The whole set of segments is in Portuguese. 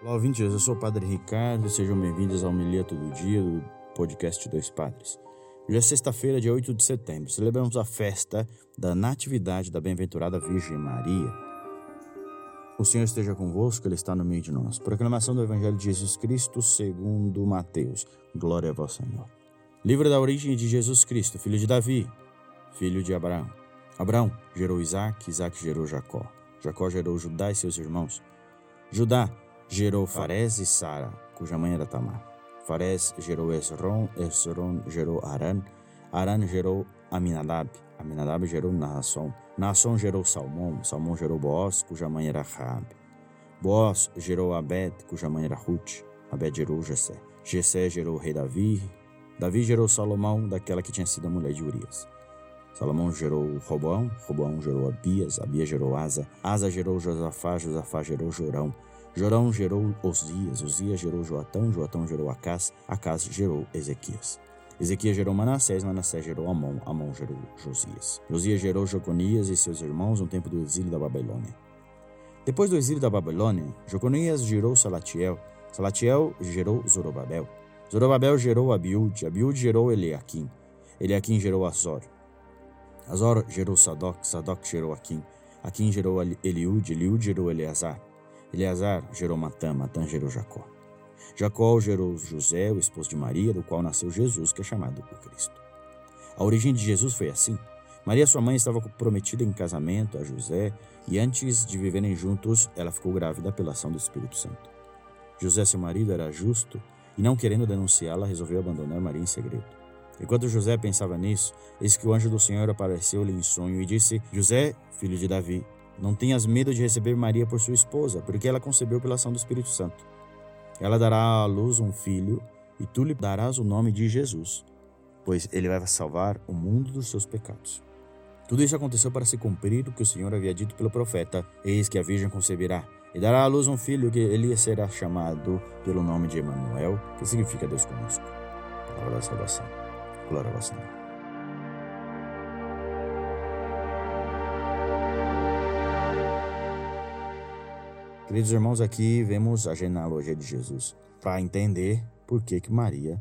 Olá, ouvintes, eu sou o Padre Ricardo, sejam bem-vindos ao Homilia Todo Dia do podcast Dois Padres. Hoje é sexta-feira, dia 8 de setembro, celebramos a festa da Natividade da Bem-aventurada Virgem Maria. O Senhor esteja convosco, Ele está no meio de nós. Proclamação do Evangelho de Jesus Cristo segundo Mateus. Glória a vós, Senhor. Livro da origem de Jesus Cristo, filho de Davi, filho de Abraão. Abraão gerou Isaac, Isaac gerou Jacó. Jacó gerou Judá e seus irmãos. Judá gerou Farés e Sara, cuja mãe era Tamar. Farés gerou Esron, Esron gerou Aran, Aran gerou Aminadab, Aminadab gerou Naasson, Naasson gerou Salmão, Salmão gerou Boaz, cuja mãe era Raabe. Boaz gerou Abed, cuja mãe era Ruth, Abed gerou Jessé. Jessé gerou o rei Davi, Davi gerou Salomão, daquela que tinha sido a mulher de Urias. Salomão gerou Roboão, Roboão gerou Abias, Abias gerou Asa, Asa gerou Josafá, Josafá gerou Jorão, Jorão gerou Osias, Osias gerou Joatão, Joatão gerou Acás, Acás gerou Ezequias. Ezequias gerou Manassés, Manassés gerou Amon, Amon gerou Josias. Josias gerou Joconias e seus irmãos no tempo do exílio da Babilônia. Depois do exílio da Babilônia, Joconias gerou Salatiel, Salatiel gerou Zorobabel. Zorobabel gerou Abiúde, Abiúde gerou Eliaquim, Eliaquim gerou Azor. Azor gerou Sadoc, Sadoc gerou Aquim, Aquim gerou Eliúde, Eliúde gerou Eleazar. Eleazar gerou Matã, Matã gerou Jacó. Jacó gerou José, o esposo de Maria, do qual nasceu Jesus, que é chamado o Cristo. A origem de Jesus foi assim. Maria, sua mãe, estava prometida em casamento a José e antes de viverem juntos, ela ficou grávida pela ação do Espírito Santo. José, seu marido, era justo e, não querendo denunciá-la, resolveu abandonar Maria em segredo. Enquanto José pensava nisso, eis que o anjo do Senhor apareceu-lhe em sonho e disse: José, filho de Davi, não tenhas medo de receber Maria por sua esposa, porque ela concebeu pela ação do Espírito Santo. Ela dará à luz um filho, e tu lhe darás o nome de Jesus, pois ele vai salvar o mundo dos seus pecados. Tudo isso aconteceu para se cumprir o que o Senhor havia dito pelo profeta: Eis que a Virgem conceberá e dará à luz um filho que ele será chamado pelo nome de Emanuel, que significa Deus conosco. Palavra da salvação. Glória a vós, Senhor. Queridos irmãos, aqui vemos a genealogia de Jesus para entender por que, que Maria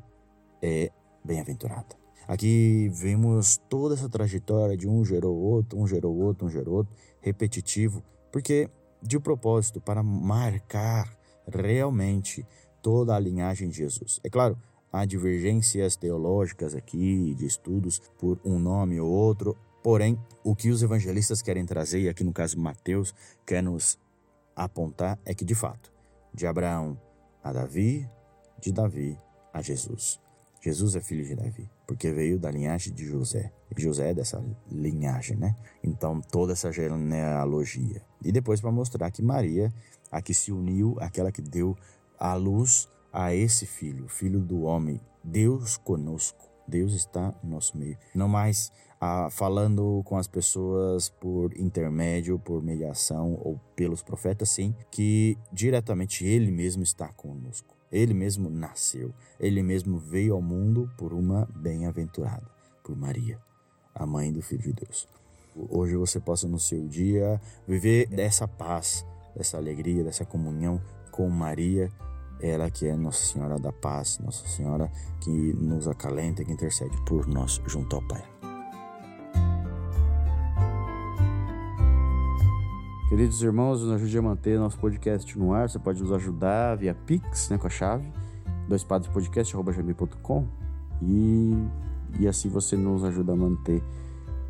é bem-aventurada. Aqui vemos toda essa trajetória de um gerou outro, um gerou outro, um gerou outro, repetitivo, porque de propósito para marcar realmente toda a linhagem de Jesus. É claro, há divergências teológicas aqui, de estudos por um nome ou outro, porém, o que os evangelistas querem trazer, e aqui no caso Mateus quer nos apontar é que, de fato, de Abraão a Davi, de Davi a Jesus. Jesus é filho de Davi, porque veio da linhagem de José. E José é dessa linhagem, né? Então, toda essa genealogia. E depois para mostrar que Maria, a que se uniu, aquela que deu a luz a esse filho, filho do homem, Deus conosco. Deus está no nosso meio. Não mais ah, falando com as pessoas por intermédio, por mediação ou pelos profetas, sim, que diretamente Ele mesmo está conosco. Ele mesmo nasceu, ele mesmo veio ao mundo por uma bem-aventurada, por Maria, a mãe do Filho de Deus. Hoje você possa no seu dia viver dessa paz, dessa alegria, dessa comunhão com Maria, ela que é Nossa Senhora da Paz, Nossa Senhora que nos acalenta, que intercede por nós junto ao Pai. Queridos irmãos, nos ajude a manter nosso podcast no ar. Você pode nos ajudar via Pix, né, com a chave doispadrespodcast.com e, e assim você nos ajuda a manter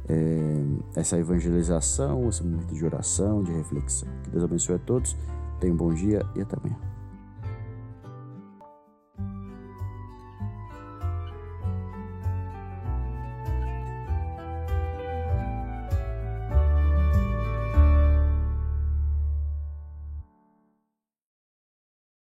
é, essa evangelização, esse momento de oração, de reflexão. Que Deus abençoe a todos. Tenha um bom dia e até amanhã.